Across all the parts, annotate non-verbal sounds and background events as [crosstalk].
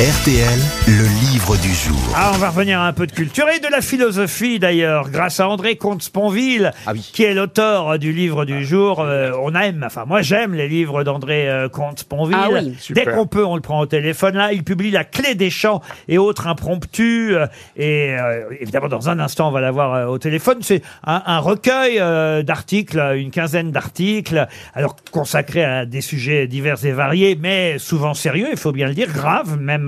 RTL, le livre du jour. Ah, on va revenir à un peu de culture et de la philosophie d'ailleurs, grâce à André Comte-Sponville, qui est l'auteur du livre du jour. Euh, on aime, enfin moi j'aime les livres d'André euh, Comte-Sponville. Ah oui. Dès qu'on peut, on le prend au téléphone. Là, il publie La Clé des champs et autres impromptus. euh, et euh, évidemment, dans un instant, on va l'avoir euh, au téléphone. C'est un, un recueil euh, d'articles, une quinzaine d'articles, alors consacrés à des sujets divers et variés, mais souvent sérieux, il faut bien le dire, graves même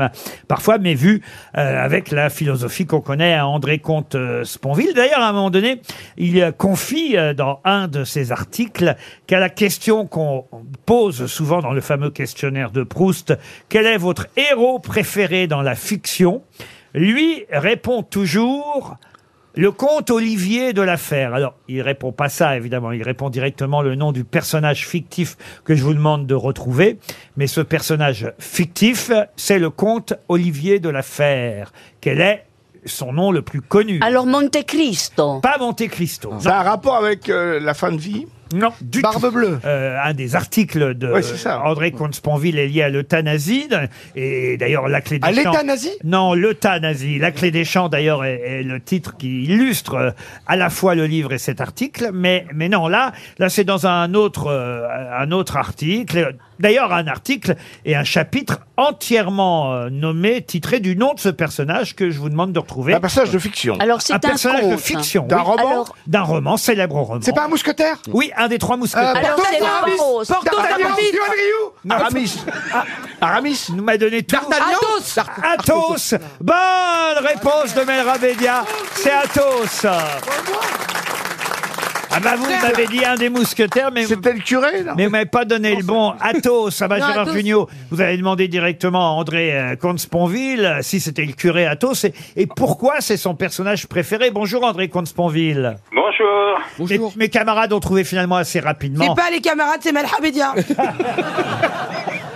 parfois, mais vus euh, avec la philosophie qu'on connaît à André Comte-Sponville. D'ailleurs, à un moment donné, il euh, confie euh, dans un de ses articles qu'à la question qu'on pose souvent dans le fameux questionnaire de Proust, quel est votre héros préféré dans la fiction? Lui répond toujours le comte Olivier de l'affaire. Alors, il répond pas ça, évidemment. Il répond directement le nom du personnage fictif que je vous demande de retrouver. Mais ce personnage fictif, c'est le comte Olivier de l'affaire. Quel est son nom le plus connu Alors Monte Cristo. Pas Monte Cristo. Ça a un rapport avec euh, la fin de vie? Non, du Barbe tout. bleue. Euh, un des articles de Ouais, c'est ça. André Comte-Sponville est lié à l'euthanasie. Et d'ailleurs, la clé des À champs... l'euthanasie Non, l'euthanasie. La clé des champs, d'ailleurs, est, est le titre qui illustre euh, à la fois le livre et cet article. Mais, mais non, là, là, c'est dans un autre, euh, un autre article. D'ailleurs, un article et un chapitre entièrement euh, nommé, titré du nom de ce personnage que je vous demande de retrouver. Un personnage de fiction. Alors c'est un un, personnage conte. de fiction. D'un oui. roman Alors, D'un roman, célèbre roman. C'est pas un mousquetaire? Oui, un des trois mousquetaires. Euh, Alors, Porthos, c'est Aramis Porthos. D'Artagnan. Aramis Johan Rioux Aramis Aramis nous m'a donné tout. Athos Athos. Bonne réponse de Mel Rabédia. C'est Athos. Ah bah vous m'avez dit un des mousquetaires, mais vous C'était le curé, là mais vous m'avez pas donné le bon. Athos, ça va Non, Gérard Athos. Jugnot. Vous avez demandé directement à André euh, Comte-Sponville euh, si c'était le curé Athos et, et pourquoi c'est son personnage préféré? Bonjour André Comte-Sponville. Bonjour. Mes, mes camarades ont trouvé finalement assez rapidement. C'est pas les camarades, c'est Malhabedia. [laughs]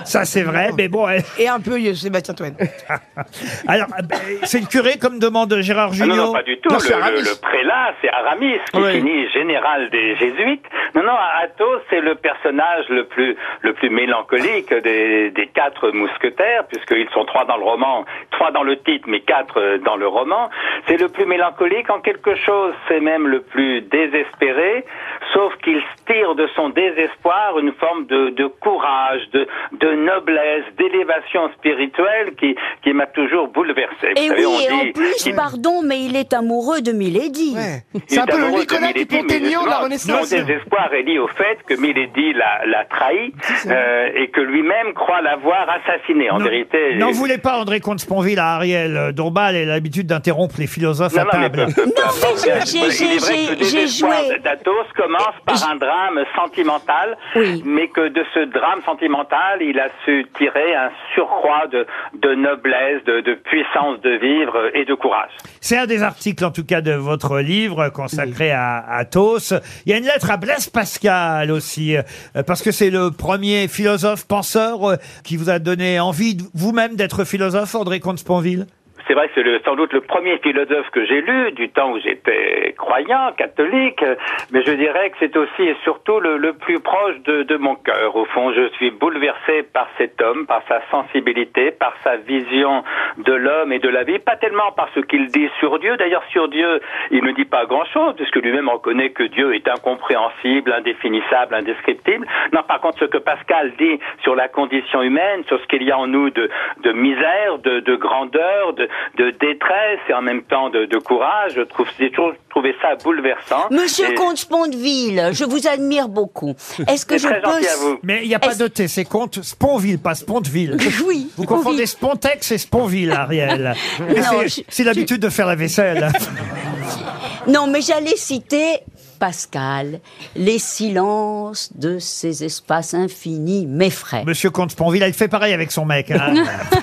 Ça c'est vrai, mais bon. elle- Et un peu euh, Sébastien Toen. [laughs] Alors, euh, ben, c'est le curé comme demande Gérard Ah non, non, pas du tout. Non, le, prélat, c'est Aramis, qui Oui. finit général des jésuites. Non, non, Athos, c'est le personnage le plus, le plus mélancolique des, des quatre mousquetaires, puisqu'ils sont trois dans le roman, trois dans le titre, mais quatre euh, dans le roman. C'est le plus mélancolique en quelque chose, c'est même le plus désespéré, sauf qu'il tire de son désespoir une forme de, de courage, de, de noblesse, d'élévation spirituelle qui, qui m'a toujours bouleversé. Vous Et savez, oui, on et en dit plus, qu'il- pardon, mais il est amoureux de Milady. Ouais. C'est un peu le Nicolas Dupont-Aignan de la Renaissance. Son désespoir est lié au fait que Milady l'a, l'a trahi euh, et que lui-même croit l'avoir assassiné. En Non, vérité, N'en voulez pas, André Comte-Sponville, à Ariel euh, Dombal et l'habitude d'interrompre les philosophes Non, à table. Non, mais j'ai- joué. d'Athos commence par un drame sentimental, Oui. mais que de ce drame sentimental, il a su tirer un surcroît de, de noblesse, de, de puissance de vivre et de courage. C'est un des articles, en tout cas, de votre livre consacré à Athos. Il y a une lettre à Blaise Pascal aussi, euh, parce que c'est le premier philosophe penseur euh, qui vous a donné envie vous-même d'être philosophe, André Comte-Sponville? C'est vrai que c'est sans doute le premier philosophe que j'ai lu du temps où j'étais croyant, catholique, mais je dirais que c'est aussi et surtout le, plus proche de, mon cœur. Au fond, je suis bouleversé par cet homme, par sa sensibilité, par sa vision de l'homme et de la vie, pas tellement par ce qu'il dit sur Dieu. D'ailleurs, sur Dieu, il ne dit pas grand-chose, puisque lui-même reconnaît que Dieu est incompréhensible, indéfinissable, indescriptible. Non, par contre, ce que Pascal dit sur la condition humaine, sur ce qu'il y a en nous de, de misère, de, de grandeur, de, de détresse et en même temps de, de courage, je trouve, j'ai toujours trouvé ça bouleversant. Monsieur Et- Comte Spondeville, je vous admire beaucoup. Est-ce que C'est je très peux... gentil à vous. Mais il n'y a pas de T, c'est Comte Sponville, pas Sponteville. [laughs] Oui. Vous confondez Spontex et Sponville, Ariel. [laughs] Je- c'est l'habitude de faire la vaisselle. Non, mais j'allais citer Pascal. Les silences de ces espaces infinis m'effraient. Monsieur Comte-Sponville, il fait pareil avec son mec. hein.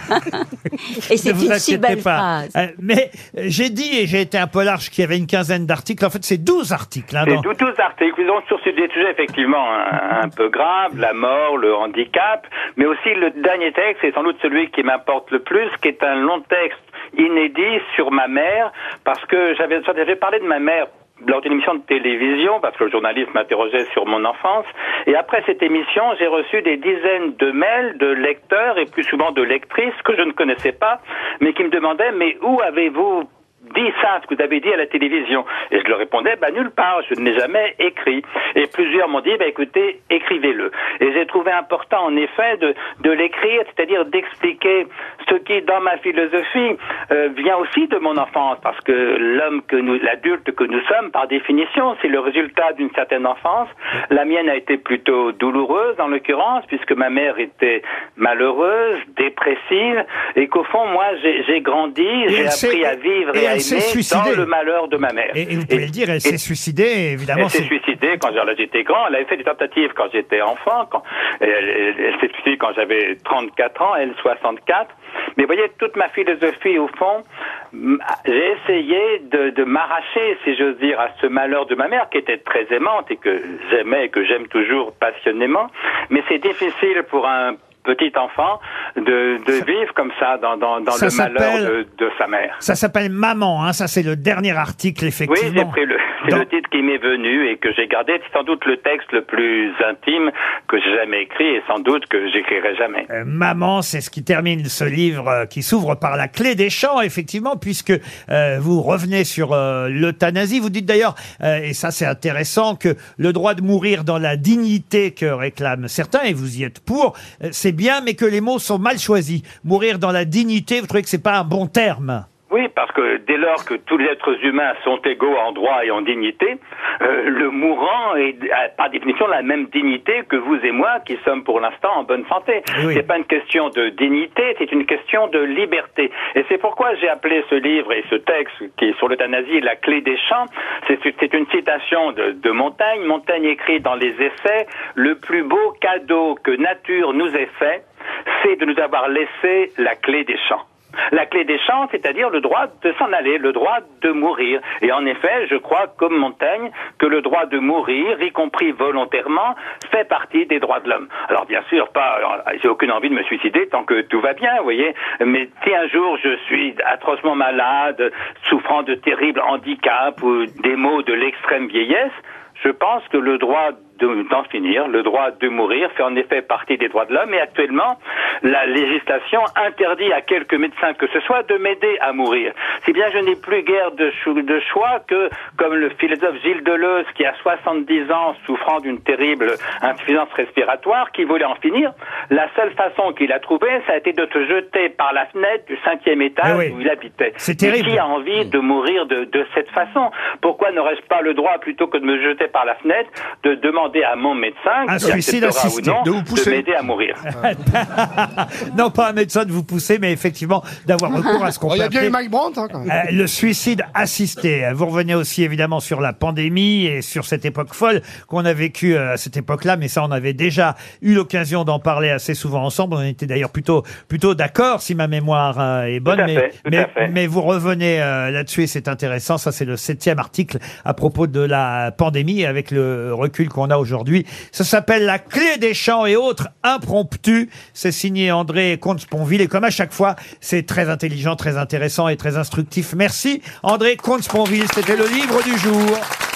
[laughs] Et c'est Ne vous une si inquiétez belle pas. phrase. Euh, mais euh, j'ai dit, et j'ai été un peu large, qu'il y avait une quinzaine d'articles. En fait, c'est 12 articles. hein, C'est dans- 12 articles donc sur des sujets effectivement un, un peu graves, la mort, le handicap, mais aussi le dernier texte, c'est sans doute celui qui m'importe le plus, qui est un long texte inédit sur ma mère, parce que j'avais j'avais parlé de ma mère lors d'une émission de télévision, parce que le journaliste m'interrogeait sur mon enfance. Et après cette émission, j'ai reçu des dizaines de mails de lecteurs et plus souvent de lectrices que je ne connaissais pas, mais qui me demandaient, mais où avez-vous ça, ce que vous avez dit à la télévision Et je leur répondais, bah nulle part, je ne l'ai jamais écrit. Et plusieurs m'ont dit, bah écoutez, écrivez-le. Et j'ai trouvé important, en effet, de, de l'écrire, c'est-à-dire d'expliquer ce qui, dans ma philosophie, euh, vient aussi de mon enfance, parce que l'homme que nous, l'adulte que nous sommes, par définition, c'est le résultat d'une certaine enfance. La mienne a été plutôt douloureuse, en l'occurrence, puisque ma mère était malheureuse, dépressive, et qu'au fond, moi, j'ai grandi, j'ai appris à vivre et et, à elle s'est suicidée. dans le malheur de ma mère. Et, et vous pouvez le dire, elle s'est suicidée, évidemment. Elle s'est suicidée quand j'étais grand. Elle avait fait des tentatives quand j'étais enfant. Quand, elle elle- elle s'est suicidée quand j'avais 34 ans, elle 64. Mais vous voyez, toute ma philosophie, au fond, j'ai essayé de, de m'arracher, si j'ose dire, à ce malheur de ma mère, qui était très aimante et que j'aimais et que j'aime toujours passionnément. Mais c'est difficile pour un petit enfant de, de vivre comme ça dans, dans, dans Ça le malheur de, de sa mère. Ça s'appelle Maman, hein, ça c'est le dernier article, Oui, effectivement. j'ai pris le, c'est le titre qui m'est venu et que j'ai gardé. C'est sans doute le texte le plus intime que j'ai jamais écrit et sans doute que j'écrirai jamais. Euh, Maman, c'est ce qui termine ce livre euh, qui s'ouvre par la clé des champs, effectivement, puisque euh, vous revenez sur euh, l'euthanasie. Vous dites d'ailleurs, euh, et ça c'est intéressant, que le droit de mourir dans la dignité que réclament certains, et vous y êtes pour, euh, c'est bien, mais que les mots sont mal choisis. Mourir dans la dignité, vous trouvez que c'est pas un bon terme Oui, parce que dès lors que tous les êtres humains sont égaux en droit et en dignité, euh, le mourant est a par définition la même dignité que vous et moi qui sommes pour l'instant en bonne santé. Oui. C'est pas une question de dignité, c'est une question de liberté. Et c'est pourquoi j'ai appelé ce livre et ce texte qui est sur l'euthanasie la clé des champs. C'est c'est une citation de, de Montaigne. Montaigne écrit dans les essais le plus beau cadeau que nature nous ait fait, c'est de nous avoir laissé la clé des champs. La clé des champs, c'est-à-dire le droit de s'en aller, le droit de mourir. Et en effet, je crois, comme Montaigne, que le droit de mourir, y compris volontairement, fait partie des droits de l'homme. Alors bien sûr, pas, j'ai aucune envie de me suicider tant que tout va bien, vous voyez. Mais si un jour je suis atrocement malade, souffrant de terribles handicaps ou des maux de l'extrême vieillesse, je pense que le droit d'en finir, le droit de mourir fait en effet partie des droits de l'homme et actuellement, la législation interdit à quelques médecins que ce soit de m'aider à mourir. Si bien je n'ai plus guère de, choix que, comme le philosophe Gilles Deleuze qui a 70 ans souffrant d'une terrible insuffisance respiratoire, qui voulait en finir, la seule façon qu'il a trouvée, ça a été de te jeter par la fenêtre du cinquième étage Eh oui. où il habitait. C'est terrible. Qui a envie de mourir de, de cette façon? Pourquoi n'aurais-je pas le droit, plutôt que de me jeter par la fenêtre, de demander à mon médecin, Un qui suicide acceptera assisté. ou non, De vous pousser. m'aider à mourir [laughs] non, pas un médecin de vous pousser, mais effectivement d'avoir recours à ce qu'on Oh, Il peut y a bien appeler eu Mike Brandt, hein, quand même. Euh, le suicide assisté. Vous revenez aussi évidemment sur la pandémie et sur cette époque folle qu'on a vécue euh, à cette époque-là, mais ça on avait déjà eu l'occasion d'en parler assez souvent ensemble. On était d'ailleurs plutôt plutôt d'accord si ma mémoire euh, est bonne, Tout à mais fait, tout mais, fait. mais vous revenez euh, là-dessus et c'est intéressant. Ça c'est le septième article à propos de la pandémie avec le recul qu'on a aujourd'hui. Ça s'appelle La clé des champs et autres impromptus. C'est signé André Comte-Sponville et comme à chaque fois, c'est très intelligent, très intéressant et très instructif. Merci André Comte-Sponville. C'était le livre du jour.